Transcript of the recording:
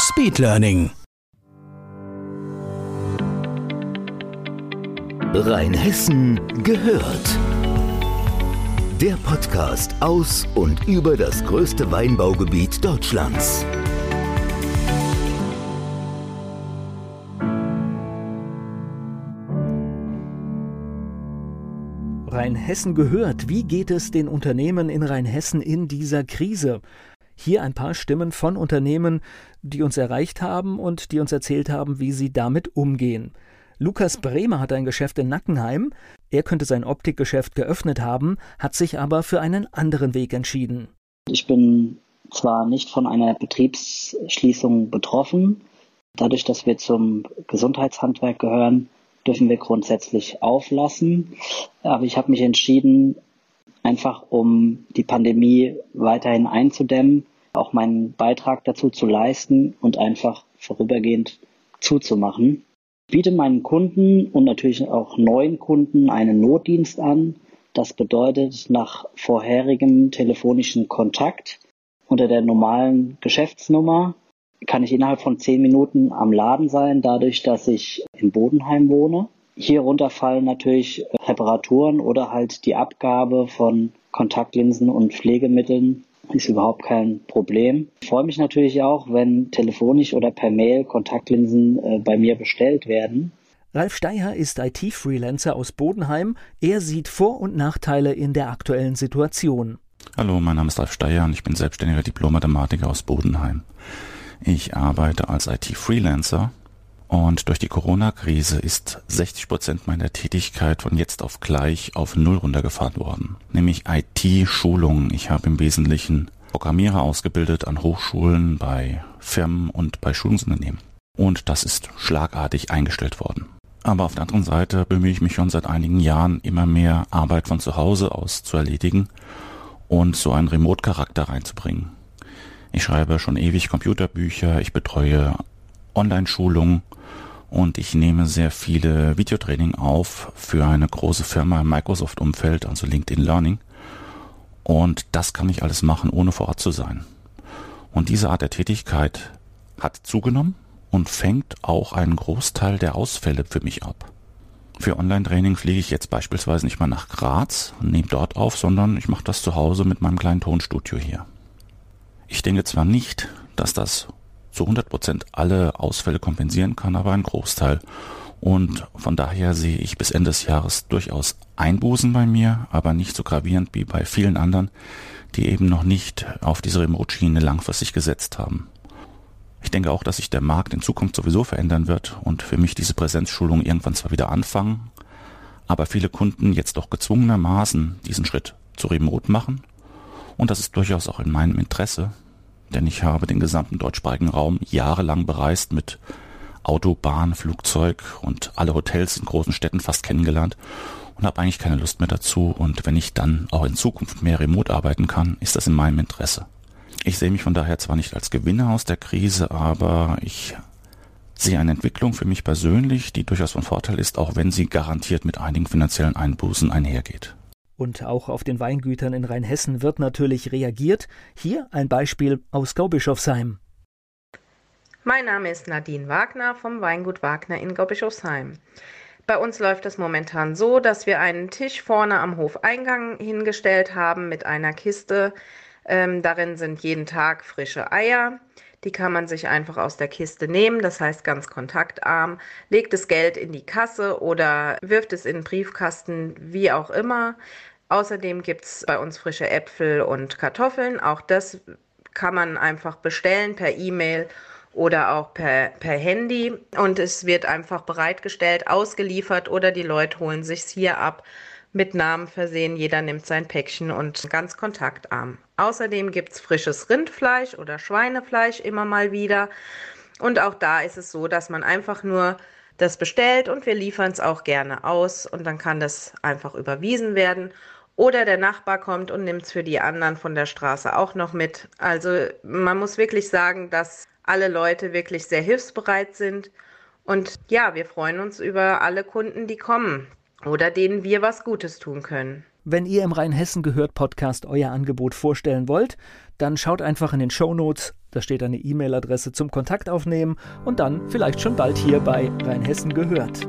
Speedlearning. Rheinhessen gehört. Der Podcast aus und über das größte Weinbaugebiet Deutschlands. Rheinhessen gehört. Wie geht es den Unternehmen in Rheinhessen in dieser Krise? Hier ein paar Stimmen von Unternehmen, die uns erreicht haben und die uns erzählt haben, wie sie damit umgehen. Lukas Bremer hat ein Geschäft in Nackenheim. Er könnte sein Optikgeschäft geöffnet haben, hat sich aber für einen anderen Weg entschieden. Ich bin zwar nicht von einer Betriebsschließung betroffen. Dadurch, dass wir zum Gesundheitshandwerk gehören, dürfen wir grundsätzlich auflassen. Aber ich habe mich entschieden, einfach um die Pandemie weiterhin einzudämmen, auch meinen Beitrag dazu zu leisten und einfach vorübergehend zuzumachen biete meinen Kunden und natürlich auch neuen Kunden einen Notdienst an. Das bedeutet, nach vorherigem telefonischen Kontakt unter der normalen Geschäftsnummer kann ich innerhalb von zehn Minuten am Laden sein, dadurch, dass ich in Bodenheim wohne. Hier runterfallen natürlich Reparaturen oder halt die Abgabe von Kontaktlinsen und Pflegemitteln ist überhaupt kein Problem. Ich freue mich natürlich auch, wenn telefonisch oder per Mail Kontaktlinsen äh, bei mir bestellt werden. Ralf Steier ist IT-Freelancer aus Bodenheim. Er sieht Vor- und Nachteile in der aktuellen Situation. Hallo, mein Name ist Ralf Steier und ich bin selbstständiger Diplom-Mathematiker aus Bodenheim. Ich arbeite als IT-Freelancer und durch die Corona-Krise ist 60 Prozent meiner Tätigkeit von jetzt auf gleich auf Null runtergefahren worden. Nämlich IT-Schulungen. Ich habe im Wesentlichen Programmierer ausgebildet an Hochschulen, bei Firmen und bei Schulungsunternehmen. Und das ist schlagartig eingestellt worden. Aber auf der anderen Seite bemühe ich mich schon seit einigen Jahren immer mehr Arbeit von zu Hause aus zu erledigen und so einen Remote-Charakter reinzubringen. Ich schreibe schon ewig Computerbücher, ich betreue Online-Schulungen und ich nehme sehr viele Videotraining auf für eine große Firma im Microsoft-Umfeld, also LinkedIn Learning. Und das kann ich alles machen, ohne vor Ort zu sein. Und diese Art der Tätigkeit hat zugenommen und fängt auch einen Großteil der Ausfälle für mich ab. Für Online-Training fliege ich jetzt beispielsweise nicht mal nach Graz und nehme dort auf, sondern ich mache das zu Hause mit meinem kleinen Tonstudio hier. Ich denke zwar nicht, dass das zu 100 Prozent alle Ausfälle kompensieren kann, aber ein Großteil. Und von daher sehe ich bis Ende des Jahres durchaus Einbußen bei mir, aber nicht so gravierend wie bei vielen anderen, die eben noch nicht auf diese Remote-Schiene langfristig gesetzt haben. Ich denke auch, dass sich der Markt in Zukunft sowieso verändern wird und für mich diese Präsenzschulung irgendwann zwar wieder anfangen, aber viele Kunden jetzt doch gezwungenermaßen diesen Schritt zu Remote machen. Und das ist durchaus auch in meinem Interesse, denn ich habe den gesamten deutschsprachigen Raum jahrelang bereist mit Auto, Bahn, Flugzeug und alle Hotels in großen Städten fast kennengelernt und habe eigentlich keine Lust mehr dazu. Und wenn ich dann auch in Zukunft mehr remote arbeiten kann, ist das in meinem Interesse. Ich sehe mich von daher zwar nicht als Gewinner aus der Krise, aber ich sehe eine Entwicklung für mich persönlich, die durchaus von Vorteil ist, auch wenn sie garantiert mit einigen finanziellen Einbußen einhergeht. Und auch auf den Weingütern in Rheinhessen wird natürlich reagiert. Hier ein Beispiel aus Gaubischofsheim. Mein Name ist Nadine Wagner vom Weingut Wagner in Gaubischofsheim. Bei uns läuft es momentan so, dass wir einen Tisch vorne am Hofeingang hingestellt haben mit einer Kiste. Ähm, darin sind jeden Tag frische Eier. Die kann man sich einfach aus der Kiste nehmen, das heißt ganz kontaktarm, legt das Geld in die Kasse oder wirft es in den Briefkasten, wie auch immer. Außerdem gibt es bei uns frische Äpfel und Kartoffeln. Auch das kann man einfach bestellen per E-Mail oder auch per, per Handy. Und es wird einfach bereitgestellt, ausgeliefert oder die Leute holen sich hier ab mit Namen versehen. Jeder nimmt sein Päckchen und ganz kontaktarm. Außerdem gibt es frisches Rindfleisch oder Schweinefleisch immer mal wieder. Und auch da ist es so, dass man einfach nur das bestellt und wir liefern es auch gerne aus und dann kann das einfach überwiesen werden. Oder der Nachbar kommt und nimmt es für die anderen von der Straße auch noch mit. Also man muss wirklich sagen, dass alle Leute wirklich sehr hilfsbereit sind. Und ja, wir freuen uns über alle Kunden, die kommen oder denen wir was Gutes tun können. Wenn ihr im Rheinhessen gehört Podcast euer Angebot vorstellen wollt, dann schaut einfach in den Show Notes. Da steht eine E-Mail-Adresse zum Kontakt aufnehmen und dann vielleicht schon bald hier bei Rheinhessen gehört.